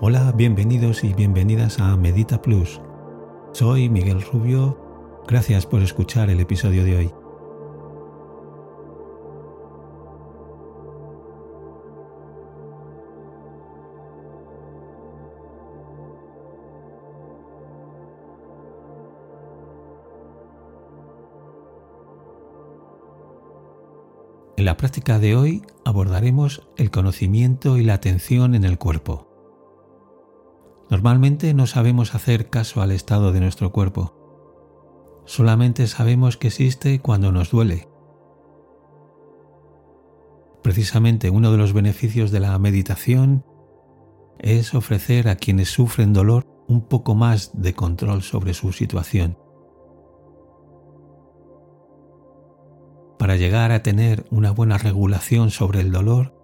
Hola, bienvenidos y bienvenidas a Medita Plus. Soy Miguel Rubio. Gracias por escuchar el episodio de hoy. En la práctica de hoy abordaremos el conocimiento y la atención en el cuerpo. Normalmente no sabemos hacer caso al estado de nuestro cuerpo. Solamente sabemos que existe cuando nos duele. Precisamente uno de los beneficios de la meditación es ofrecer a quienes sufren dolor un poco más de control sobre su situación. para llegar a tener una buena regulación sobre el dolor,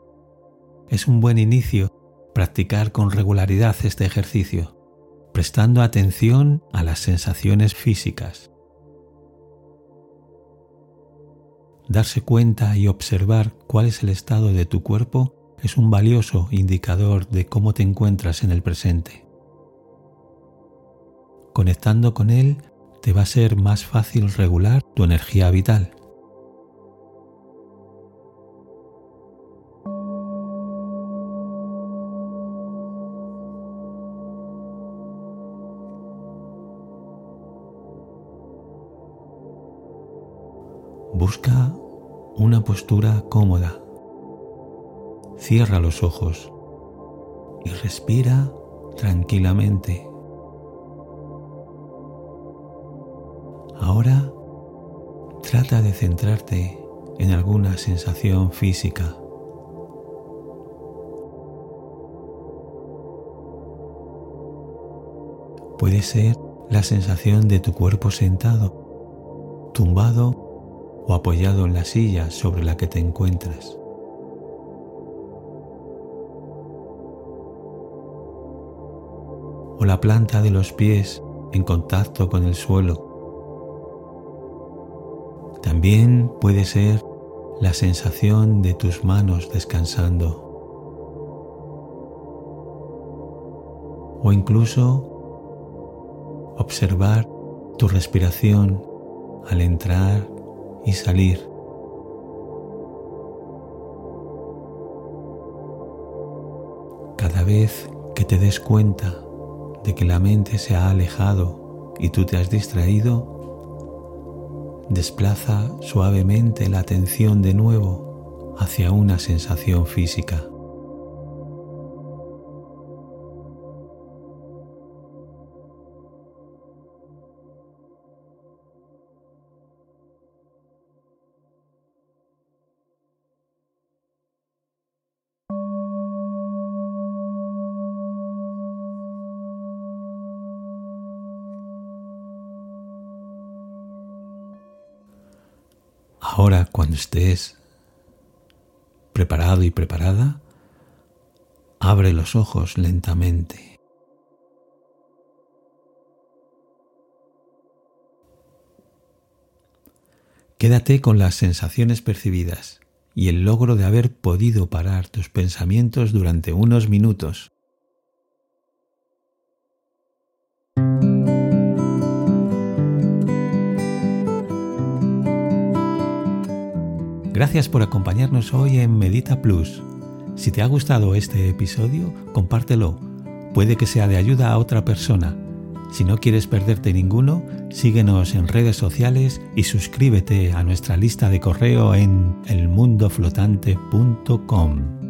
es un buen inicio practicar con regularidad este ejercicio, prestando atención a las sensaciones físicas. Darse cuenta y observar cuál es el estado de tu cuerpo es un valioso indicador de cómo te encuentras en el presente. Conectando con él, te va a ser más fácil regular tu energía vital. Busca una postura cómoda. Cierra los ojos y respira tranquilamente. Ahora trata de centrarte en alguna sensación física. Puede ser la sensación de tu cuerpo sentado, tumbado o apoyado en la silla sobre la que te encuentras. O la planta de los pies en contacto con el suelo. También puede ser la sensación de tus manos descansando. O incluso observar tu respiración al entrar y salir. Cada vez que te des cuenta de que la mente se ha alejado y tú te has distraído, desplaza suavemente la atención de nuevo hacia una sensación física. Ahora, cuando estés preparado y preparada, abre los ojos lentamente. Quédate con las sensaciones percibidas y el logro de haber podido parar tus pensamientos durante unos minutos. Gracias por acompañarnos hoy en Medita Plus. Si te ha gustado este episodio, compártelo. Puede que sea de ayuda a otra persona. Si no quieres perderte ninguno, síguenos en redes sociales y suscríbete a nuestra lista de correo en elmundoflotante.com.